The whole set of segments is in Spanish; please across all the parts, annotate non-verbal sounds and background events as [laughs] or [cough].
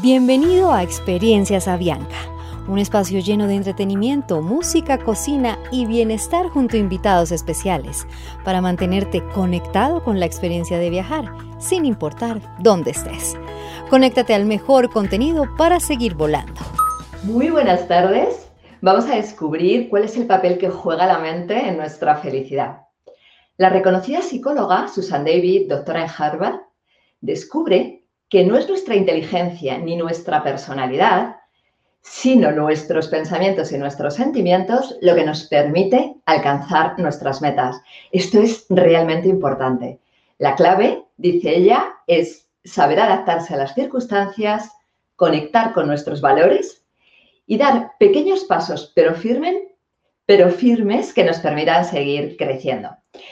Bienvenido a Experiencias Avianca, un espacio lleno de entretenimiento, música, cocina y bienestar junto a invitados especiales para mantenerte conectado con la experiencia de viajar, sin importar dónde estés. Conéctate al mejor contenido para seguir volando. Muy buenas tardes. Vamos a descubrir cuál es el papel que juega la mente en nuestra felicidad. La reconocida psicóloga Susan David, doctora en Harvard, descubre que no es nuestra inteligencia ni nuestra personalidad, sino nuestros pensamientos y nuestros sentimientos lo que nos permite alcanzar nuestras metas. Esto es realmente importante. La clave, dice ella, es saber adaptarse a las circunstancias, conectar con nuestros valores y dar pequeños pasos, pero firmes, pero firmes que nos permitan seguir creciendo.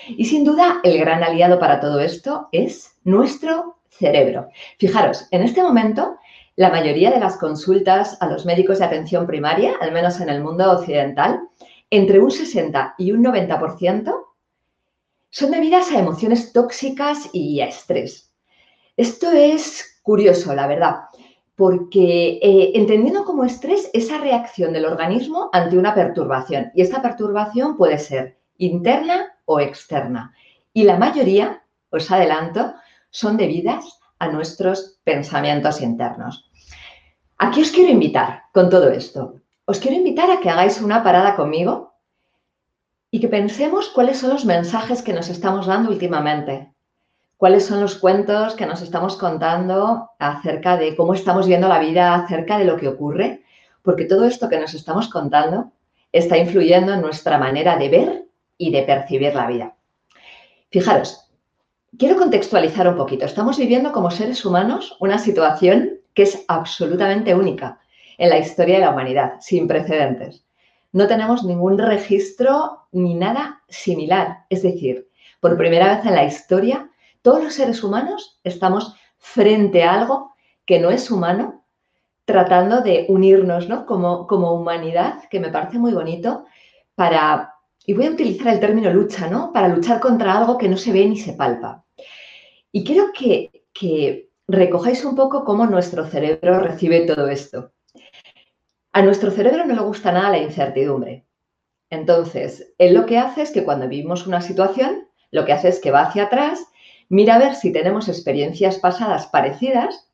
Y sin duda, el gran aliado para todo esto es nuestro cerebro. Fijaros, en este momento, la mayoría de las consultas a los médicos de atención primaria, al menos en el mundo occidental, entre un 60 y un 90% son debidas a emociones tóxicas y a estrés. Esto es curioso, la verdad, porque eh, entendiendo como estrés esa reacción del organismo ante una perturbación, y esta perturbación puede ser interna o externa. Y la mayoría, os adelanto, son debidas a nuestros pensamientos internos. Aquí os quiero invitar con todo esto. Os quiero invitar a que hagáis una parada conmigo y que pensemos cuáles son los mensajes que nos estamos dando últimamente. Cuáles son los cuentos que nos estamos contando acerca de cómo estamos viendo la vida, acerca de lo que ocurre, porque todo esto que nos estamos contando está influyendo en nuestra manera de ver y de percibir la vida. Fijaros, Quiero contextualizar un poquito. Estamos viviendo como seres humanos una situación que es absolutamente única en la historia de la humanidad, sin precedentes. No tenemos ningún registro ni nada similar. Es decir, por primera vez en la historia, todos los seres humanos estamos frente a algo que no es humano, tratando de unirnos ¿no? como, como humanidad, que me parece muy bonito, para, y voy a utilizar el término lucha, ¿no? Para luchar contra algo que no se ve ni se palpa. Y quiero que, recojáis un poco cómo nuestro cerebro recibe todo esto. A nuestro cerebro no le gusta nada la incertidumbre. Entonces, él lo que hace es que cuando vivimos una situación, lo que hace es que va hacia atrás, mira a ver si tenemos experiencias pasadas parecidas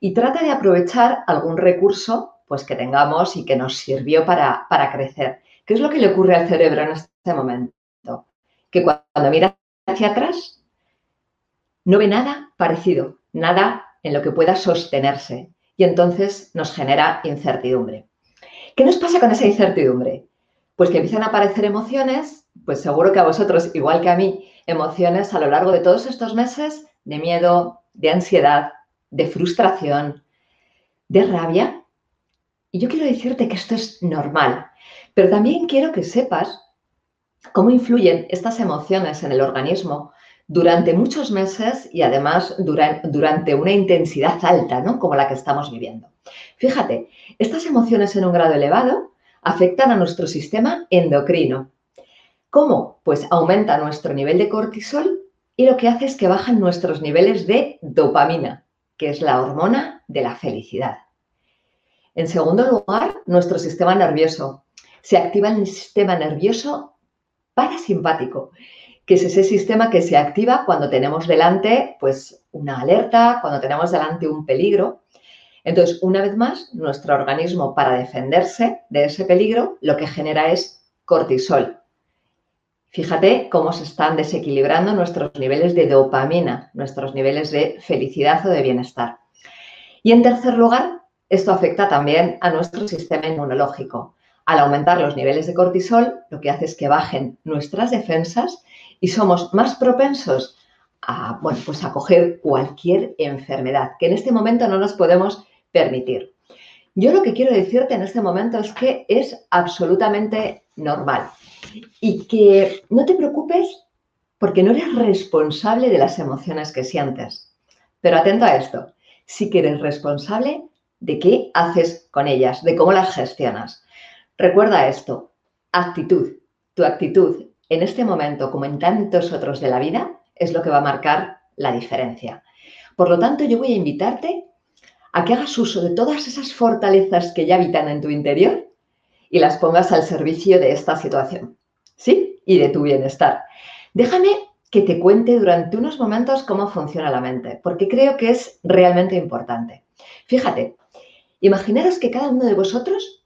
y trata de aprovechar algún recurso pues, que tengamos y que nos sirvió para, para crecer. ¿Qué es lo que le ocurre al cerebro en este momento? Que cuando mira hacia atrás, no ve nada parecido, nada en lo que pueda sostenerse y entonces nos genera incertidumbre. ¿Qué nos pasa con esa incertidumbre? Pues que empiezan a aparecer emociones, pues seguro que a vosotros, igual que a mí, emociones a lo largo de todos estos meses de miedo, de ansiedad, de frustración, de rabia. Y yo quiero decirte que esto es normal, pero también quiero que sepas cómo influyen estas emociones en el organismo durante muchos meses y además durante una intensidad alta, ¿no? Como la que estamos viviendo. Fíjate, estas emociones en un grado elevado afectan a nuestro sistema endocrino. ¿Cómo? Pues aumenta nuestro nivel de cortisol y lo que hace es que bajan nuestros niveles de dopamina, que es la hormona de la felicidad. En segundo lugar, nuestro sistema nervioso. Se activa el sistema nervioso parasimpático que es ese sistema que se activa cuando tenemos delante pues, una alerta, cuando tenemos delante un peligro. Entonces, una vez más, nuestro organismo para defenderse de ese peligro lo que genera es cortisol. Fíjate cómo se están desequilibrando nuestros niveles de dopamina, nuestros niveles de felicidad o de bienestar. Y en tercer lugar, esto afecta también a nuestro sistema inmunológico. Al aumentar los niveles de cortisol, lo que hace es que bajen nuestras defensas y somos más propensos a, bueno, pues a coger cualquier enfermedad que en este momento no nos podemos permitir. Yo lo que quiero decirte en este momento es que es absolutamente normal y que no te preocupes porque no eres responsable de las emociones que sientes. Pero atento a esto, sí que eres responsable de qué haces con ellas, de cómo las gestionas. Recuerda esto, actitud. Tu actitud en este momento, como en tantos otros de la vida, es lo que va a marcar la diferencia. Por lo tanto, yo voy a invitarte a que hagas uso de todas esas fortalezas que ya habitan en tu interior y las pongas al servicio de esta situación, ¿sí? Y de tu bienestar. Déjame que te cuente durante unos momentos cómo funciona la mente, porque creo que es realmente importante. Fíjate, imaginaros que cada uno de vosotros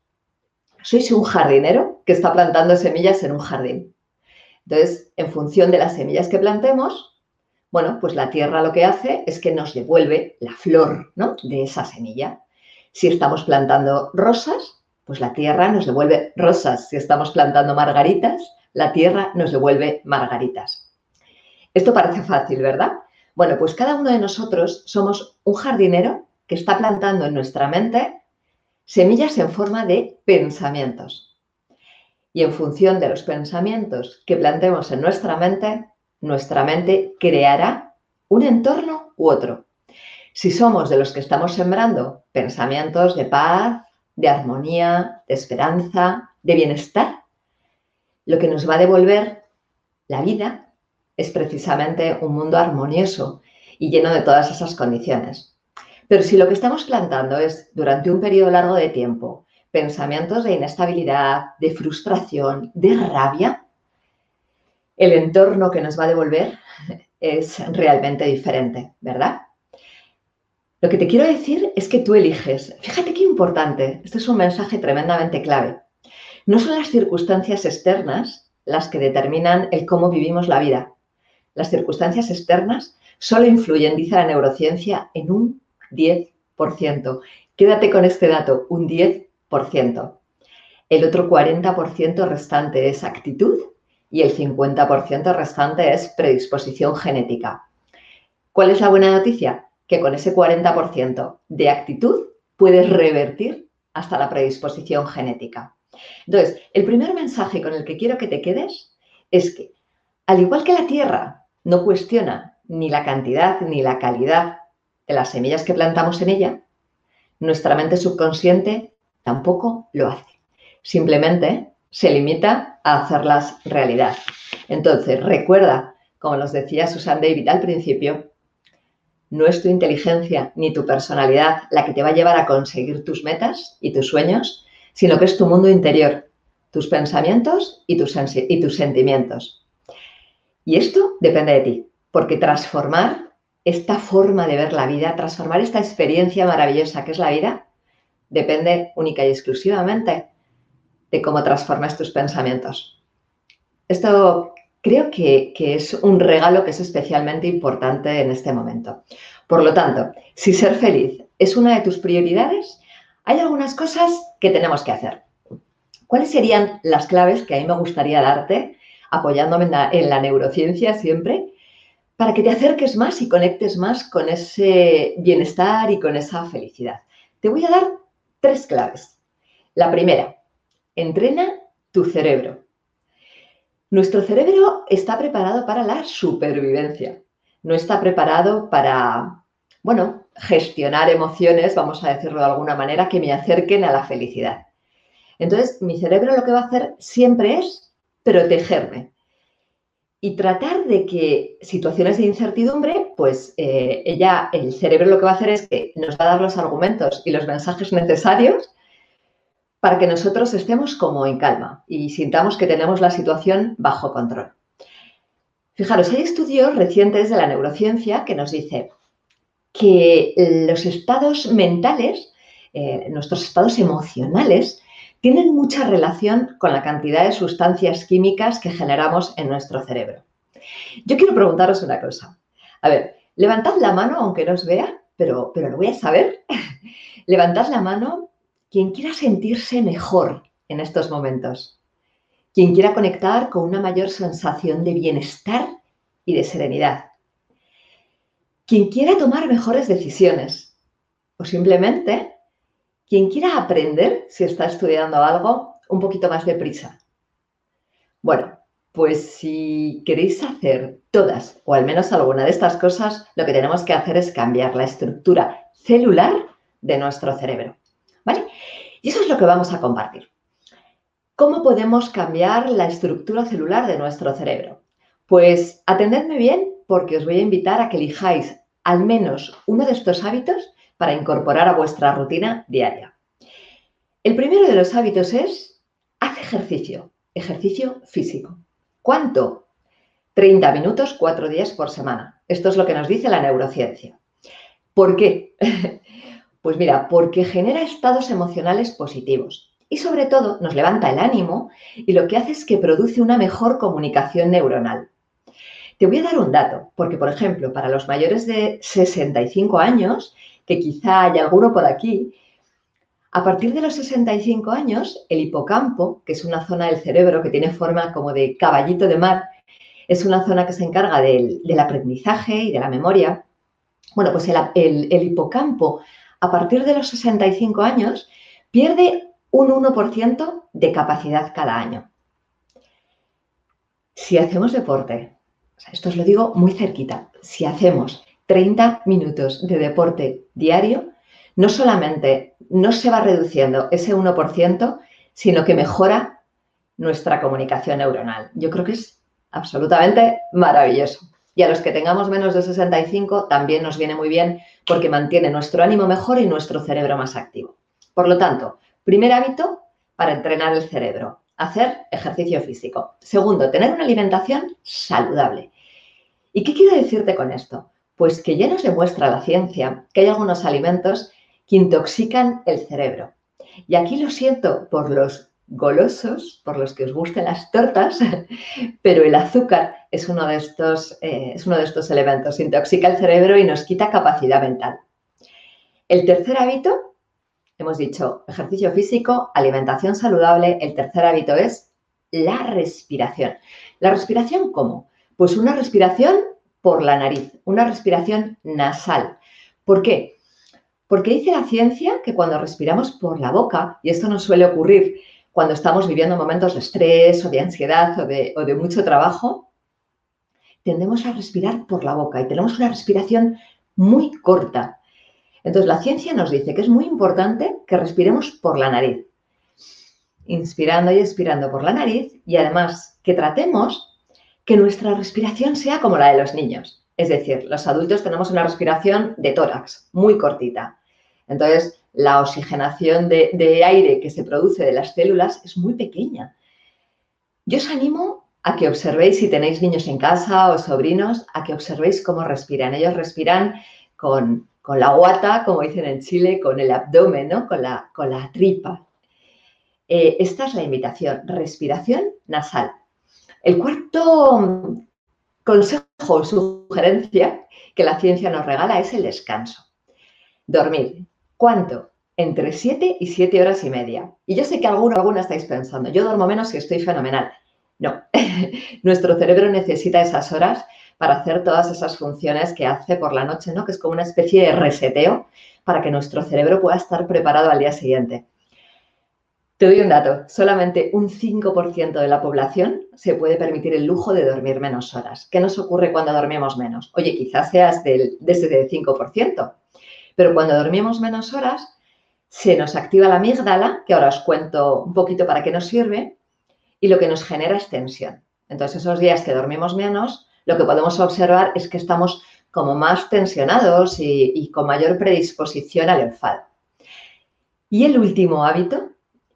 sois un jardinero que está plantando semillas en un jardín. Entonces, en función de las semillas que plantemos, bueno, pues la tierra lo que hace es que nos devuelve la flor ¿no? de esa semilla. Si estamos plantando rosas, pues la tierra nos devuelve rosas. Si estamos plantando margaritas, la tierra nos devuelve margaritas. Esto parece fácil, ¿verdad? Bueno, pues cada uno de nosotros somos un jardinero que está plantando en nuestra mente semillas en forma de pensamientos. Y en función de los pensamientos que plantemos en nuestra mente, nuestra mente creará un entorno u otro. Si somos de los que estamos sembrando pensamientos de paz, de armonía, de esperanza, de bienestar, lo que nos va a devolver la vida es precisamente un mundo armonioso y lleno de todas esas condiciones. Pero si lo que estamos plantando es durante un periodo largo de tiempo pensamientos de inestabilidad, de frustración, de rabia, el entorno que nos va a devolver [laughs] es realmente diferente, ¿verdad? Lo que te quiero decir es que tú eliges. Fíjate qué importante. Este es un mensaje tremendamente clave. No son las circunstancias externas las que determinan el cómo vivimos la vida. Las circunstancias externas solo influyen, dice la neurociencia, en un 10%. Quédate con este dato, un 10%. El otro 40% restante es actitud y el 50% restante es predisposición genética. ¿Cuál es la buena noticia? Que con ese 40% de actitud puedes revertir hasta la predisposición genética. Entonces, el primer mensaje con el que quiero que te quedes es que, al igual que la Tierra no cuestiona ni la cantidad ni la calidad de las semillas que plantamos en ella, nuestra mente subconsciente tampoco lo hace. Simplemente se limita a hacerlas realidad. Entonces, recuerda, como nos decía Susan David al principio, no es tu inteligencia ni tu personalidad la que te va a llevar a conseguir tus metas y tus sueños, sino que es tu mundo interior, tus pensamientos y tus, y tus sentimientos. Y esto depende de ti, porque transformar esta forma de ver la vida, transformar esta experiencia maravillosa que es la vida, depende única y exclusivamente de cómo transformas tus pensamientos. Esto creo que, que, es un regalo que es especialmente importante en este momento. Por lo tanto, si ser feliz es una de tus prioridades, hay algunas cosas que tenemos que hacer. ¿Cuáles serían las claves que a mí me gustaría darte, apoyándome en la, en la neurociencia siempre, para que te acerques más y conectes más con ese bienestar y con esa felicidad. Te voy a dar tres claves. La primera, entrena tu cerebro. Nuestro cerebro está preparado para la supervivencia. No está preparado para, bueno, gestionar emociones, vamos a decirlo de alguna manera, que me acerquen a la felicidad. Entonces, mi cerebro lo que va a hacer siempre es protegerme, y tratar de que situaciones de incertidumbre, pues eh, ella, el cerebro lo que va a hacer es que nos va a dar los argumentos y los mensajes necesarios para que nosotros estemos como en calma y sintamos que tenemos la situación bajo control. Fijaros, hay estudios recientes de la neurociencia que nos dice que los estados mentales, eh, nuestros estados emocionales, tienen mucha relación con la cantidad de sustancias químicas que generamos en nuestro cerebro. Yo quiero preguntaros una cosa. A ver, levantad la mano, aunque no os vea, pero, pero lo voy a saber. [laughs] levantad la mano quien quiera sentirse mejor en estos momentos. Quien quiera conectar con una mayor sensación de bienestar y de serenidad. Quien quiera tomar mejores decisiones. O simplemente quien quiera aprender, si está estudiando algo, un poquito más deprisa. Bueno, pues si queréis hacer todas o al menos alguna de estas cosas, lo que tenemos que hacer es cambiar la estructura celular de nuestro cerebro. ¿Vale? Y eso es lo que vamos a compartir. ¿Cómo podemos cambiar la estructura celular de nuestro cerebro? Pues atendedme bien porque os voy a invitar a que elijáis al menos uno de estos hábitos para incorporar a vuestra rutina diaria. El primero de los hábitos es, haz ejercicio, ejercicio físico. ¿Cuánto? 30 minutos, 4 días por semana. Esto es lo que nos dice la neurociencia. ¿Por qué? [laughs] Pues mira, porque genera estados emocionales positivos y sobre todo nos levanta el ánimo y lo que hace es que produce una mejor comunicación neuronal. Te voy a dar un dato, porque por ejemplo, para los mayores de 65 años, que quizá haya alguno por aquí, a partir de los 65 años, el hipocampo, que es una zona del cerebro que tiene forma como de caballito de mar, es una zona que se encarga del, aprendizaje y de la memoria. Bueno, pues el hipocampo a partir de los 65 años pierde un 1% de capacidad cada año. Si hacemos deporte, esto os lo digo muy cerquita, si hacemos 30 minutos de deporte diario, no solamente no se va reduciendo ese 1%, sino que mejora nuestra comunicación neuronal. Yo creo que es absolutamente maravilloso. Y a los que tengamos menos de 65 también nos viene muy bien porque mantiene nuestro ánimo mejor y nuestro cerebro más activo. Por lo tanto, primer hábito para entrenar el cerebro, hacer ejercicio físico. Segundo, tener una alimentación saludable. ¿Y qué quiero decirte con esto? Pues que ya nos demuestra la ciencia que hay algunos alimentos que intoxican el cerebro. Y aquí lo siento por los golosos, por los que os gusten las tortas, [laughs] pero el azúcar es uno de estos, eh, es uno de estos elementos. Intoxica el cerebro y nos quita capacidad mental. El tercer hábito, hemos dicho ejercicio físico, alimentación saludable. El tercer hábito es la respiración. ¿La respiración cómo? Pues una respiración por la nariz, una respiración nasal. ¿Por qué? Porque dice la ciencia que cuando respiramos por la boca, y esto nos suele ocurrir cuando estamos viviendo momentos de estrés o de ansiedad o de, mucho trabajo, tendemos a respirar por la boca y tenemos una respiración muy corta. Entonces, la ciencia nos dice que es muy importante que respiremos por la nariz, inspirando y expirando por la nariz y además que tratemos que nuestra respiración sea como la de los niños. Es decir, los adultos tenemos una respiración de tórax, muy cortita. Entonces, la oxigenación de, aire que se produce de las células es muy pequeña. Yo os animo a que observéis, si tenéis niños en casa o sobrinos, a que observéis cómo respiran. Ellos respiran con, la guata, como dicen en Chile, con el abdomen, ¿no? con, la, con la tripa. Eh, esta es la invitación, respiración nasal. El cuarto consejo o sugerencia que la ciencia nos regala es el descanso. Dormir. ¿Cuánto? Entre 7 y 7 horas y media. Y yo sé que alguno, alguna estáis pensando, yo duermo menos y estoy fenomenal. No, [laughs] nuestro cerebro necesita esas horas para hacer todas esas funciones que hace por la noche, ¿no? Que es como una especie de reseteo para que nuestro cerebro pueda estar preparado al día siguiente. Te doy un dato, solamente un 5% de la población se puede permitir el lujo de dormir menos horas. ¿Qué nos ocurre cuando dormimos menos? Oye, quizás seas del, desde el 5%, pero cuando dormimos menos horas, se nos activa la amígdala, que ahora os cuento un poquito para qué nos sirve, y lo que nos genera es tensión. Entonces, esos días que dormimos menos, lo que podemos observar es que estamos como más tensionados y con mayor predisposición al enfado. Y el último hábito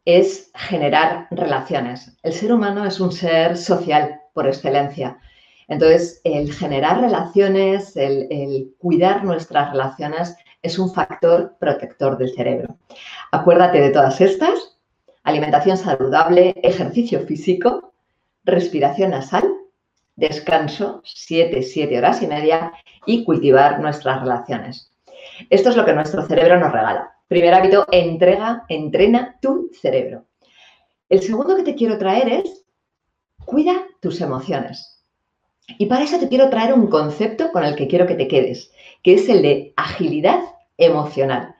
es generar relaciones. El ser humano es un ser social por excelencia. Entonces, el generar relaciones, el, cuidar nuestras relaciones es un factor protector del cerebro. Acuérdate de todas estas, alimentación saludable, ejercicio físico, respiración nasal, descanso, 7, 7 horas y media y cultivar nuestras relaciones. Esto es lo que nuestro cerebro nos regala. Primer hábito, entrega, entrena tu cerebro. El segundo que te quiero traer es cuida tus emociones. Y para eso te quiero traer un concepto con el que quiero que te quedes, que es el de agilidad emocional.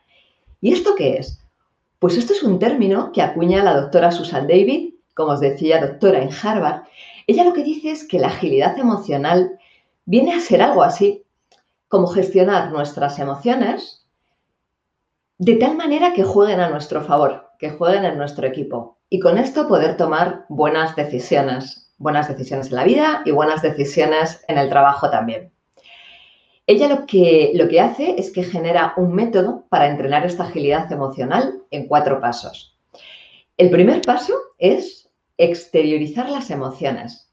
¿Y esto qué es? Pues esto es un término que acuña la doctora Susan David, como os decía, doctora en Harvard. Ella lo que dice es que la agilidad emocional viene a ser algo así como gestionar nuestras emociones de tal manera que jueguen a nuestro favor, que jueguen en nuestro equipo y con esto poder tomar buenas decisiones, buenas decisiones en la vida y buenas decisiones en el trabajo también. Ella lo que, lo que hace es que genera un método para entrenar esta agilidad emocional en cuatro pasos. El primer paso es exteriorizar las emociones.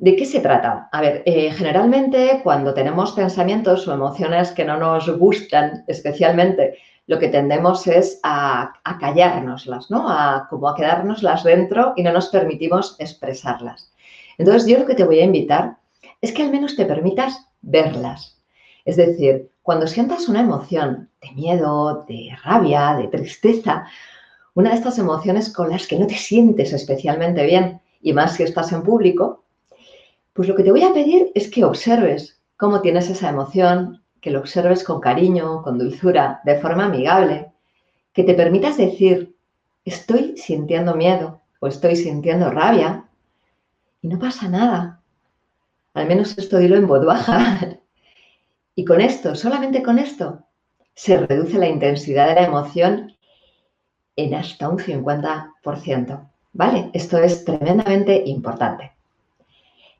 ¿De qué se trata? A ver, eh, generalmente cuando tenemos pensamientos o emociones que no nos gustan especialmente, lo que tendemos es a, a callárnoslas, ¿no? A como a quedárnoslas dentro y no nos permitimos expresarlas. Entonces yo lo que te voy a invitar es que al menos te permitas verlas. Es decir, cuando sientas una emoción de miedo, de rabia, de tristeza, una de estas emociones con las que no te sientes especialmente bien, y más si estás en público, pues lo que te voy a pedir es que observes cómo tienes esa emoción, que lo observes con cariño, con dulzura, de forma amigable, que te permitas decir, estoy sintiendo miedo o estoy sintiendo rabia y no pasa nada. Al menos esto dilo en voz baja. [laughs] Y con esto, solamente con esto, se reduce la intensidad de la emoción en hasta un 50%. ¿Vale? Esto es tremendamente importante.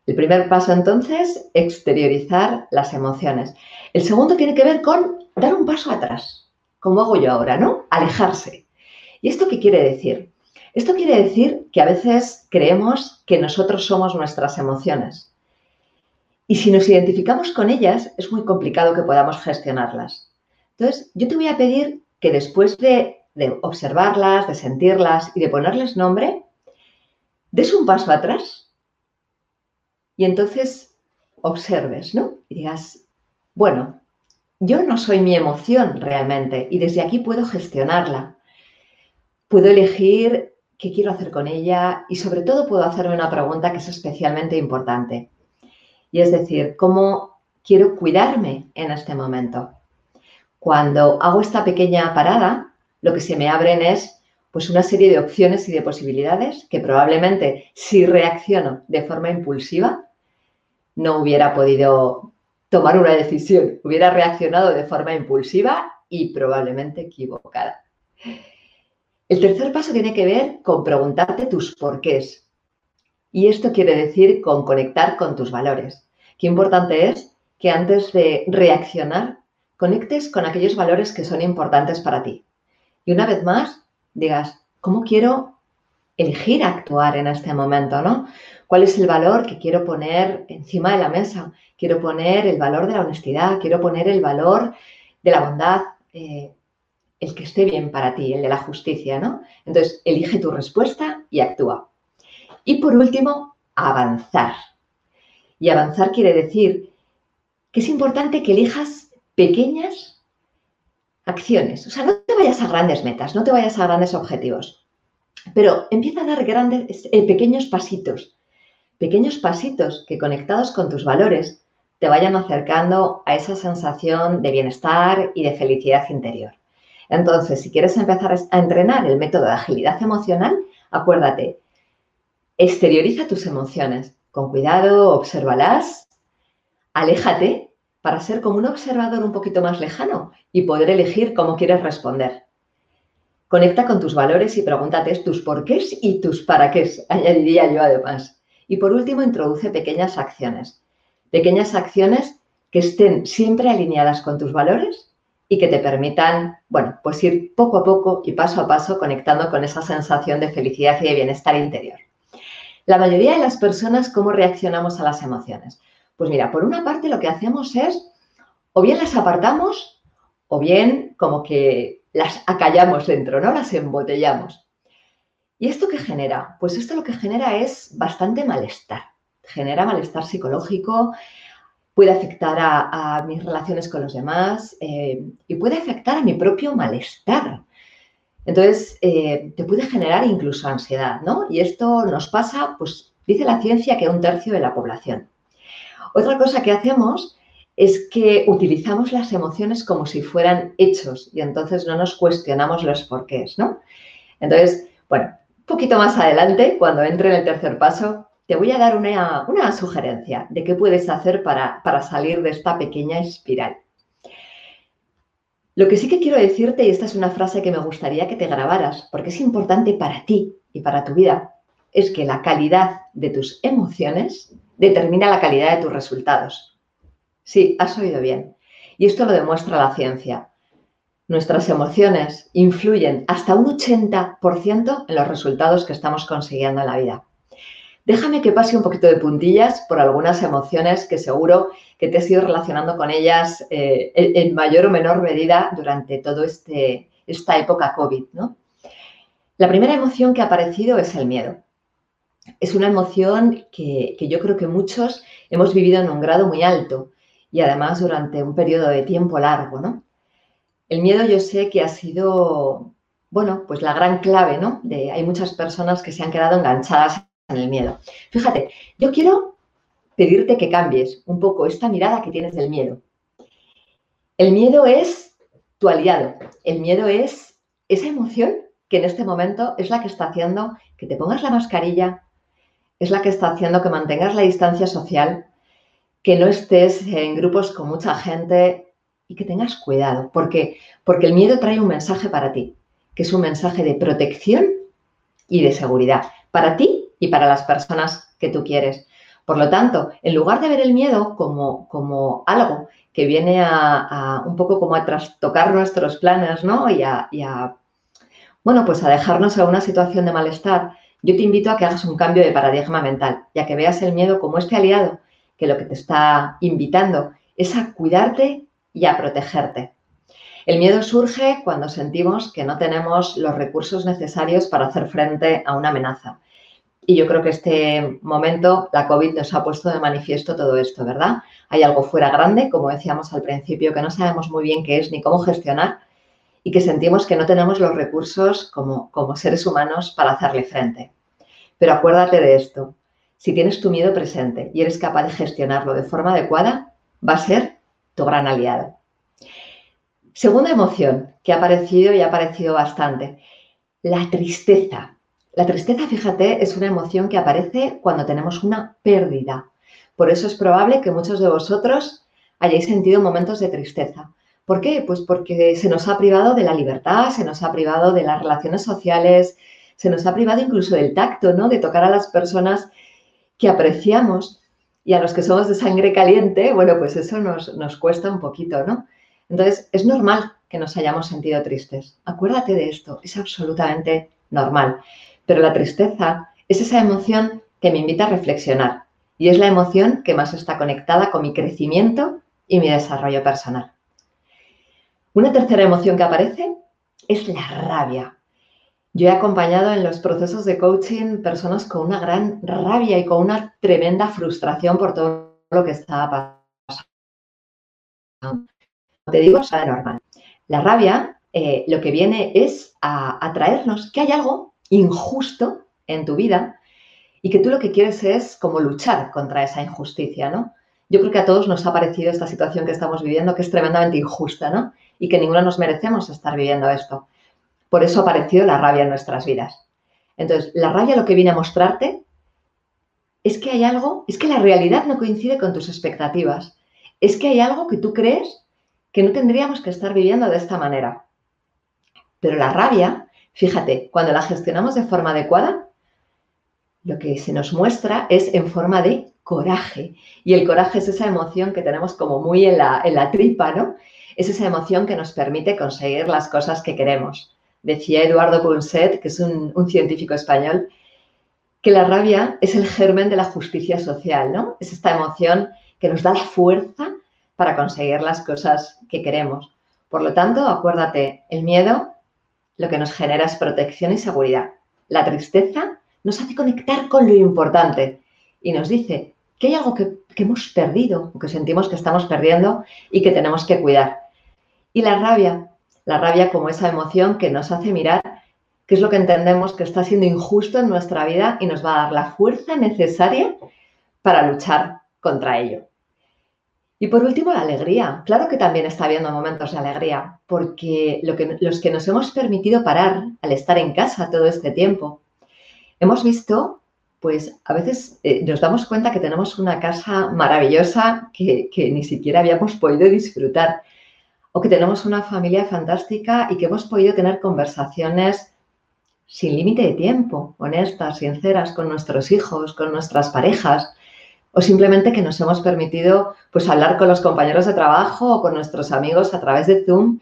El primer paso entonces, exteriorizar las emociones. El segundo tiene que ver con dar un paso atrás, como hago yo ahora, ¿no? Alejarse. ¿Y esto qué quiere decir? Esto quiere decir que a veces creemos que nosotros somos nuestras emociones. Y si nos identificamos con ellas, es muy complicado que podamos gestionarlas. Entonces, yo te voy a pedir que después de, de observarlas, de sentirlas y de ponerles nombre, des un paso atrás y entonces observes, ¿no? Y digas, bueno, yo no soy mi emoción realmente y desde aquí puedo gestionarla. Puedo elegir qué quiero hacer con ella y sobre todo puedo hacerme una pregunta que es especialmente importante. Y es decir, ¿cómo quiero cuidarme en este momento? Cuando hago esta pequeña parada, lo que se me abren es pues una serie de opciones y de posibilidades que probablemente si reacciono de forma impulsiva no hubiera podido tomar una decisión, hubiera reaccionado de forma impulsiva y probablemente equivocada. El tercer paso tiene que ver con preguntarte tus porqués. Y esto quiere decir con conectar con tus valores. Qué importante es que antes de reaccionar, conectes con aquellos valores que son importantes para ti. Y una vez más, digas, ¿cómo quiero elegir actuar en este momento, ¿no? ¿Cuál es el valor que quiero poner encima de la mesa? Quiero poner el valor de la honestidad, quiero poner el valor de la bondad, eh, el que esté bien para ti, el de la justicia, ¿no? Entonces, elige tu respuesta y actúa. Y por último, avanzar. Y avanzar quiere decir que es importante que elijas pequeñas acciones. O sea, no te vayas a grandes metas, no te vayas a grandes objetivos, pero empieza a dar grandes, eh, pequeños pasitos pequeños pasitos que conectados con tus valores te vayan acercando a esa sensación de bienestar y de felicidad interior. Entonces, si quieres empezar a entrenar el método de agilidad emocional, acuérdate, exterioriza tus emociones. Con cuidado, obsérvalas, aléjate para ser como un observador un poquito más lejano y poder elegir cómo quieres responder. Conecta con tus valores y pregúntate tus porqués y tus para qué, [laughs] añadiría yo además. Y por último, introduce pequeñas acciones. Pequeñas acciones que estén siempre alineadas con tus valores y que te permitan, bueno, pues ir poco a poco y paso a paso conectando con esa sensación de felicidad y de bienestar interior. La mayoría de las personas, ¿cómo reaccionamos a las emociones? Pues mira, por una parte lo que hacemos es, o bien las apartamos, o bien como que las acallamos dentro, ¿no? Las embotellamos. ¿Y esto qué genera? Pues esto lo que genera es bastante malestar. Genera malestar psicológico, puede afectar a, mis relaciones con los demás eh, y puede afectar a mi propio malestar. Entonces, eh, te puede generar incluso ansiedad, ¿no? Y esto nos pasa, pues dice la ciencia que un tercio de la población. Otra cosa que hacemos es que utilizamos las emociones como si fueran hechos y entonces no nos cuestionamos los porqués, ¿no? Entonces, bueno, poquito más adelante, cuando entre en el tercer paso, te voy a dar una, sugerencia de qué puedes hacer para, para salir de esta pequeña espiral. Lo que sí que quiero decirte, y esta es una frase que me gustaría que te grabaras, porque es importante para ti y para tu vida, es que la calidad de tus emociones determina la calidad de tus resultados. Sí, has oído bien. Y esto lo demuestra la ciencia. Nuestras emociones influyen hasta un 80% en los resultados que estamos consiguiendo en la vida. Déjame que pase un poquito de puntillas por algunas emociones que seguro que te has ido relacionando con ellas eh, en mayor o menor medida durante toda este, esta época COVID. ¿no? La primera emoción que ha aparecido es el miedo. Es una emoción que, que yo creo que muchos hemos vivido en un grado muy alto y además durante un periodo de tiempo largo. ¿no? El miedo yo sé que ha sido, bueno, pues la gran clave, ¿no? Hay muchas personas que se han quedado enganchadas en el miedo. Fíjate, yo quiero pedirte que cambies un poco esta mirada que tienes del miedo. El miedo es tu aliado. El miedo es esa emoción que en este momento es la que está haciendo que te pongas la mascarilla, es la que está haciendo que mantengas la distancia social, que no estés en grupos con mucha gente, y que tengas cuidado. ¿Por qué? Porque el miedo trae un mensaje para ti, que es un mensaje de protección y de seguridad, para ti y para las personas que tú quieres. Por lo tanto, en lugar de ver el miedo como, como algo que viene a, un poco como a trastocar nuestros planes, ¿no? Y a, y a, bueno, pues a dejarnos en una situación de malestar, yo te invito a que hagas un cambio de paradigma mental, ya que veas el miedo como este aliado que lo que te está invitando es a cuidarte y a protegerte. El miedo surge cuando sentimos que no tenemos los recursos necesarios para hacer frente a una amenaza. Y yo creo que este momento, la COVID nos ha puesto de manifiesto todo esto, ¿verdad? Hay algo fuera grande, como decíamos al principio, que no sabemos muy bien qué es ni cómo gestionar y que sentimos que no tenemos los recursos como, como seres humanos para hacerle frente. Pero acuérdate de esto, si tienes tu miedo presente y eres capaz de gestionarlo de forma adecuada, va a ser tu gran aliado. Segunda emoción que ha aparecido y ha aparecido bastante, la tristeza. La tristeza, fíjate, es una emoción que aparece cuando tenemos una pérdida. Por eso es probable que muchos de vosotros hayáis sentido momentos de tristeza. ¿Por qué? Pues porque se nos ha privado de la libertad, se nos ha privado de las relaciones sociales, se nos ha privado incluso del tacto, ¿no? De tocar a las personas que apreciamos y a los que somos de sangre caliente, bueno, pues eso nos, nos cuesta un poquito, ¿no? Entonces, es normal que nos hayamos sentido tristes. Acuérdate de esto, es absolutamente normal. Pero la tristeza es esa emoción que me invita a reflexionar y es la emoción que más está conectada con mi crecimiento y mi desarrollo personal. Una tercera emoción que aparece es la rabia. Yo he acompañado en los procesos de coaching personas con una gran rabia y con una tremenda frustración por todo lo que estaba pasando. Te digo, es normal. La rabia eh, lo que viene es a, traernos que hay algo injusto en tu vida y que tú lo que quieres es como luchar contra esa injusticia, ¿no? Yo creo que a todos nos ha parecido esta situación que estamos viviendo que es tremendamente injusta, ¿no? Y que ninguno nos merecemos estar viviendo esto. Por eso apareció la rabia en nuestras vidas. Entonces, la rabia lo que viene a mostrarte es que hay algo, es que la realidad no coincide con tus expectativas. Es que hay algo que tú crees que no tendríamos que estar viviendo de esta manera. Pero la rabia, fíjate, cuando la gestionamos de forma adecuada, lo que se nos muestra es en forma de coraje. Y el coraje es esa emoción que tenemos como muy en la, en la tripa, ¿no? Es esa emoción que nos permite conseguir las cosas que queremos decía Eduardo Ponset, que es un, científico español, que la rabia es el germen de la justicia social, ¿no? Es esta emoción que nos da la fuerza para conseguir las cosas que queremos. Por lo tanto, acuérdate, el miedo lo que nos genera es protección y seguridad. La tristeza nos hace conectar con lo importante y nos dice que hay algo que, que hemos perdido o que sentimos que estamos perdiendo y que tenemos que cuidar. Y la rabia la rabia como esa emoción que nos hace mirar qué es lo que entendemos que está siendo injusto en nuestra vida y nos va a dar la fuerza necesaria para luchar contra ello. Y por último, la alegría. Claro que también está habiendo momentos de alegría, porque lo que, los que nos hemos permitido parar al estar en casa todo este tiempo, hemos visto, pues a veces eh, nos damos cuenta que tenemos una casa maravillosa que, que ni siquiera habíamos podido disfrutar o que tenemos una familia fantástica y que hemos podido tener conversaciones sin límite de tiempo, honestas, sinceras con nuestros hijos, con nuestras parejas, o simplemente que nos hemos permitido pues hablar con los compañeros de trabajo o con nuestros amigos a través de Zoom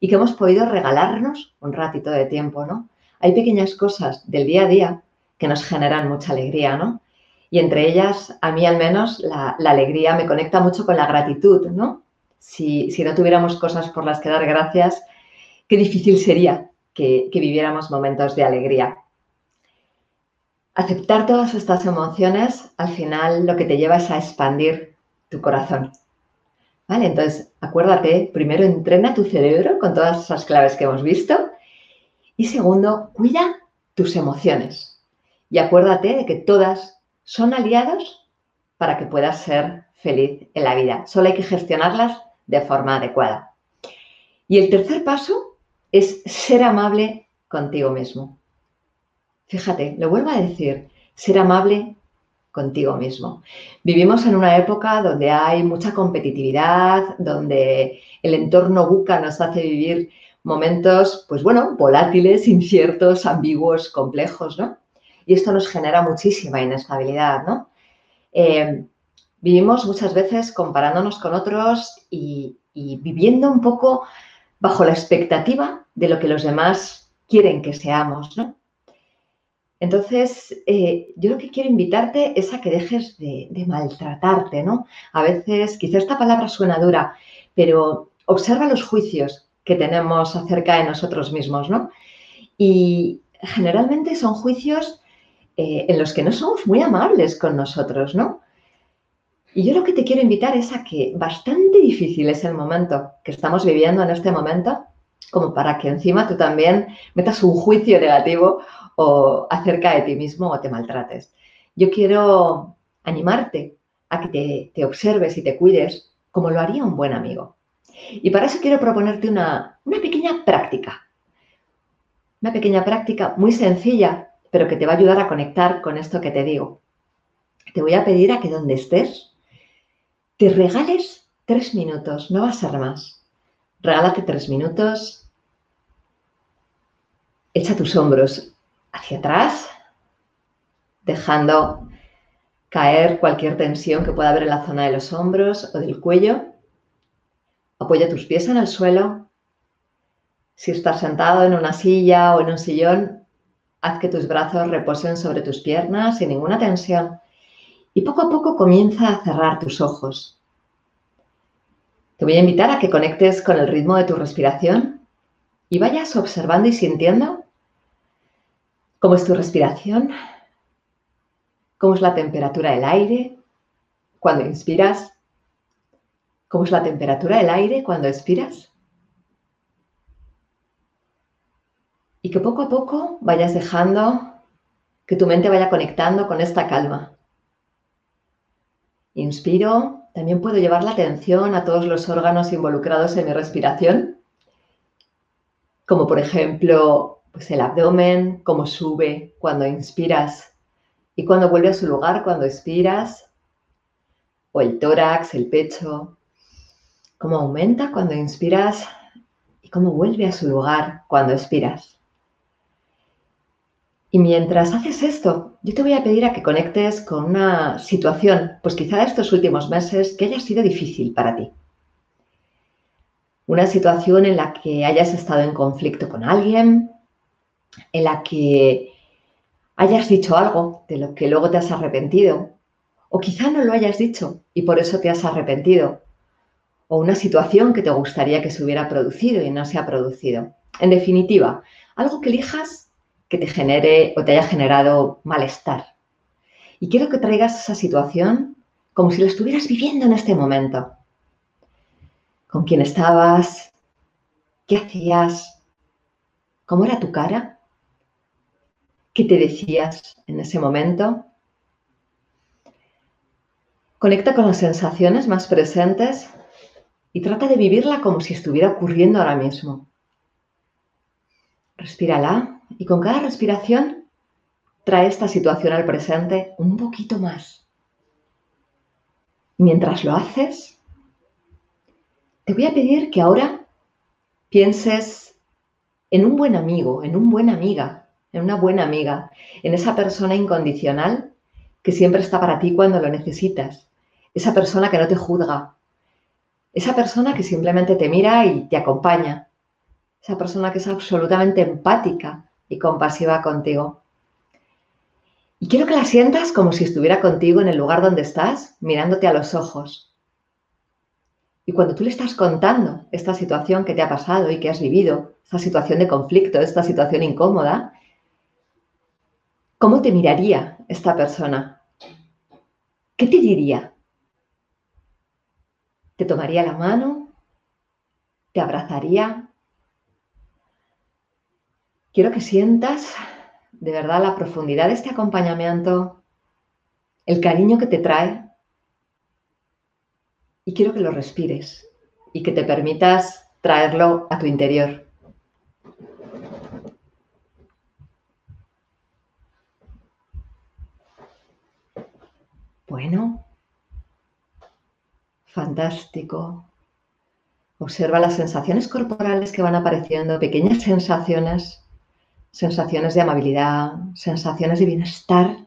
y que hemos podido regalarnos un ratito de tiempo, ¿no? Hay pequeñas cosas del día a día que nos generan mucha alegría, ¿no? Y entre ellas, a mí al menos, la, alegría me conecta mucho con la gratitud, ¿no? Si, no tuviéramos cosas por las que dar gracias, qué difícil sería que, que viviéramos momentos de alegría. Aceptar todas estas emociones, al final lo que te lleva es a expandir tu corazón. ¿Vale? Entonces, acuérdate, primero entrena tu cerebro con todas esas claves que hemos visto. Y segundo, cuida tus emociones. Y acuérdate de que todas son aliados para que puedas ser feliz en la vida. Solo hay que gestionarlas de forma adecuada. Y el tercer paso es ser amable contigo mismo. Fíjate, lo vuelvo a decir, ser amable contigo mismo. Vivimos en una época donde hay mucha competitividad, donde el entorno buca nos hace vivir momentos, pues bueno, volátiles, inciertos, ambiguos, complejos, ¿no? y esto nos genera muchísima inestabilidad, ¿no? Eh, vivimos muchas veces comparándonos con otros y, viviendo un poco bajo la expectativa de lo que los demás quieren que seamos, ¿no? Entonces, eh, yo lo que quiero invitarte es a que dejes de, maltratarte, ¿no? A veces, quizá esta palabra suena dura, pero observa los juicios que tenemos acerca de nosotros mismos, ¿no? Y generalmente son juicios eh, en los que no somos muy amables con nosotros, ¿no? Y yo lo que te quiero invitar es a que bastante difícil es el momento que estamos viviendo en este momento, como para que encima tú también metas un juicio negativo o acerca de ti mismo o te maltrates. Yo quiero animarte a que te, observes y te cuides como lo haría un buen amigo. Y para eso quiero proponerte una, una pequeña práctica. Una pequeña práctica muy sencilla pero que te va a ayudar a conectar con esto que te digo. Te voy a pedir a que donde estés, te regales tres minutos, no va a ser más. Regálate tres minutos, echa tus hombros hacia atrás, dejando caer cualquier tensión que pueda haber en la zona de los hombros o del cuello. Apoya tus pies en el suelo. Si estás sentado en una silla o en un sillón, Haz que tus brazos reposen sobre tus piernas sin ninguna tensión y poco a poco comienza a cerrar tus ojos. Te voy a invitar a que conectes con el ritmo de tu respiración y vayas observando y sintiendo cómo es tu respiración, cómo es la temperatura del aire cuando inspiras, cómo es la temperatura del aire cuando expiras. y que poco a poco vayas dejando que tu mente vaya conectando con esta calma. Inspiro, también puedo llevar la atención a todos los órganos involucrados en mi respiración, como por ejemplo pues el abdomen, cómo sube cuando inspiras y cuando vuelve a su lugar cuando expiras, o el tórax, el pecho, cómo aumenta cuando inspiras y cómo vuelve a su lugar cuando expiras. Y mientras haces esto, yo te voy a pedir a que conectes con una situación, pues quizá estos últimos meses, que haya sido difícil para ti. Una situación en la que hayas estado en conflicto con alguien, en la que hayas dicho algo de lo que luego te has arrepentido, o quizá no lo hayas dicho y por eso te has arrepentido, o una situación que te gustaría que se hubiera producido y no se ha producido. En definitiva, algo que elijas que te genere o te haya generado malestar. Y quiero que traigas esa situación como si la estuvieras viviendo en este momento. ¿Con quién estabas? ¿Qué hacías? ¿Cómo era tu cara? ¿Qué te decías en ese momento? Conecta con las sensaciones más presentes y trata de vivirla como si estuviera ocurriendo ahora mismo. Respírala y con cada respiración trae esta situación al presente un poquito más. Mientras lo haces, te voy a pedir que ahora pienses en un buen amigo, en un buena amiga, en una buena amiga, en esa persona incondicional que siempre está para ti cuando lo necesitas, esa persona que no te juzga, esa persona que simplemente te mira y te acompaña, esa persona que es absolutamente empática y compasiva contigo. Y quiero que la sientas como si estuviera contigo en el lugar donde estás, mirándote a los ojos. Y cuando tú le estás contando esta situación que te ha pasado y que has vivido, esta situación de conflicto, esta situación incómoda, ¿cómo te miraría esta persona? ¿Qué te diría? ¿Te tomaría la mano? ¿Te abrazaría? Quiero que sientas de verdad la profundidad de este acompañamiento, el cariño que te trae y quiero que lo respires y que te permitas traerlo a tu interior. Bueno, fantástico. Observa las sensaciones corporales que van apareciendo, pequeñas sensaciones sensaciones de amabilidad, sensaciones de bienestar.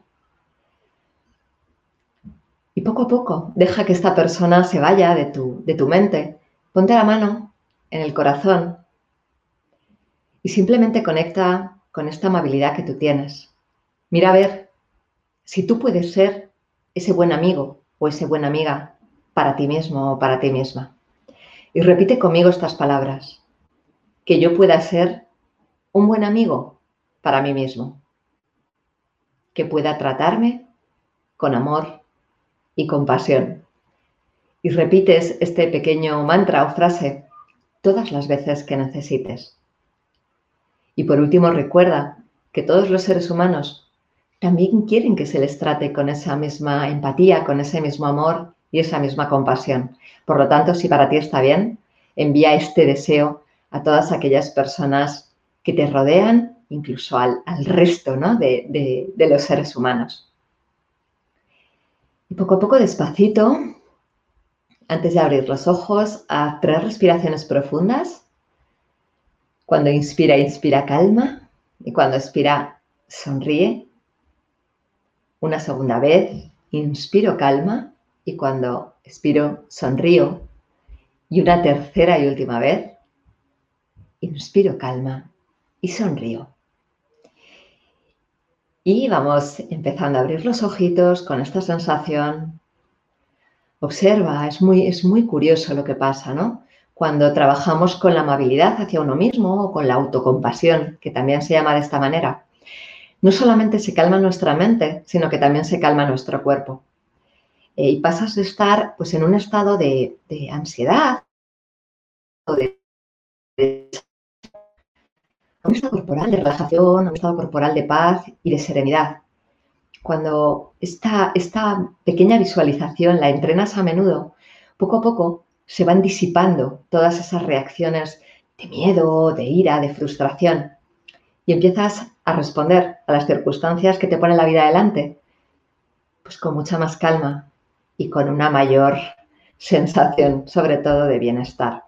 Y poco a poco deja que esta persona se vaya de tu, de tu mente. Ponte la mano en el corazón y simplemente conecta con esta amabilidad que tú tienes. Mira a ver si tú puedes ser ese buen amigo o esa buena amiga para ti mismo o para ti misma. Y repite conmigo estas palabras. Que yo pueda ser un buen amigo para mí mismo, que pueda tratarme con amor y compasión. Y repites este pequeño mantra o frase todas las veces que necesites. Y por último, recuerda que todos los seres humanos también quieren que se les trate con esa misma empatía, con ese mismo amor y esa misma compasión. Por lo tanto, si para ti está bien, envía este deseo a todas aquellas personas que te rodean, incluso al, resto de, de los seres humanos. Y poco a poco, despacito, antes de abrir los ojos, a tres respiraciones profundas. Cuando inspira, inspira calma. Y cuando expira, sonríe. Una segunda vez, inspiro calma. Y cuando expiro, sonrío. Y una tercera y última vez, inspiro calma y sonrío. Y vamos empezando a abrir los ojitos con esta sensación. Observa, es muy, es muy curioso lo que pasa, ¿no? Cuando trabajamos con la amabilidad hacia uno mismo o con la autocompasión, que también se llama de esta manera, no solamente se calma nuestra mente, sino que también se calma nuestro cuerpo. Eh, y pasas de estar pues, en un estado de, ansiedad o de un estado corporal de relajación, un estado corporal de paz y de serenidad. Cuando esta, esta pequeña visualización la entrenas a menudo, poco a poco se van disipando todas esas reacciones de miedo, de ira, de frustración y empiezas a responder a las circunstancias que te pone la vida adelante, pues con mucha más calma y con una mayor sensación, sobre todo de bienestar.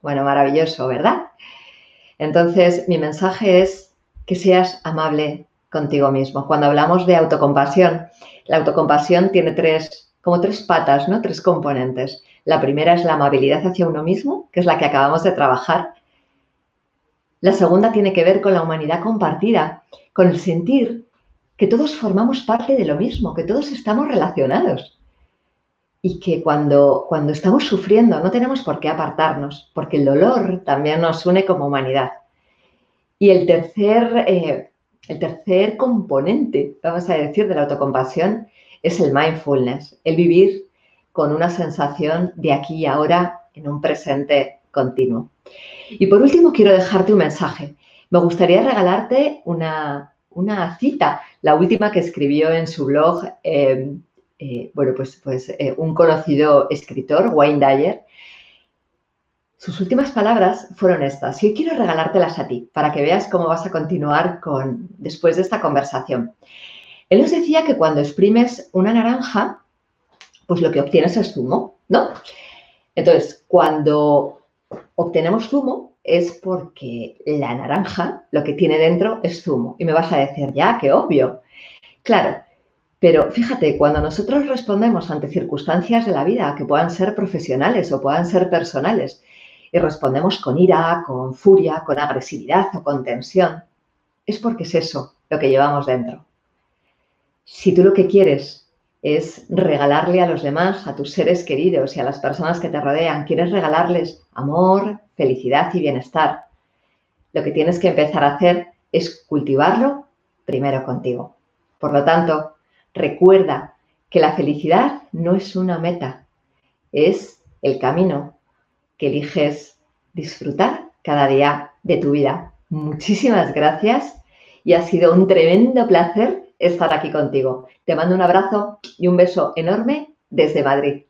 Bueno, maravilloso, ¿verdad? Entonces, mi mensaje es que seas amable contigo mismo. Cuando hablamos de autocompasión, la autocompasión tiene tres, como tres patas, ¿no? Tres componentes. La primera es la amabilidad hacia uno mismo, que es la que acabamos de trabajar. La segunda tiene que ver con la humanidad compartida, con el sentir que todos formamos parte de lo mismo, que todos estamos relacionados. Y que cuando, cuando estamos sufriendo no tenemos por qué apartarnos, porque el dolor también nos une como humanidad. Y el tercer, eh, el tercer componente, vamos a decir, de la autocompasión es el mindfulness, el vivir con una sensación de aquí y ahora en un presente continuo. Y por último, quiero dejarte un mensaje. Me gustaría regalarte una, cita, la última que escribió en su blog eh, eh, bueno, pues, pues eh, un conocido escritor, Wayne Dyer, sus últimas palabras fueron estas. Y quiero regalártelas a ti para que veas cómo vas a continuar con, después de esta conversación. Él nos decía que cuando exprimes una naranja, pues lo que obtienes es zumo, ¿no? Entonces, cuando obtenemos zumo es porque la naranja lo que tiene dentro es zumo. Y me vas a decir, ya, qué obvio. Claro, Pero fíjate, cuando nosotros respondemos ante circunstancias de la vida que puedan ser profesionales o puedan ser personales, y respondemos con ira, con furia, con agresividad o con tensión, es porque es eso lo que llevamos dentro. Si tú lo que quieres es regalarle a los demás, a tus seres queridos y a las personas que te rodean, quieres regalarles amor, felicidad y bienestar, lo que tienes que empezar a hacer es cultivarlo primero contigo. Por lo tanto, recuerda que la felicidad no es una meta, es el camino que eliges disfrutar cada día de tu vida. Muchísimas gracias y ha sido un tremendo placer estar aquí contigo. Te mando un abrazo y un beso enorme desde Madrid.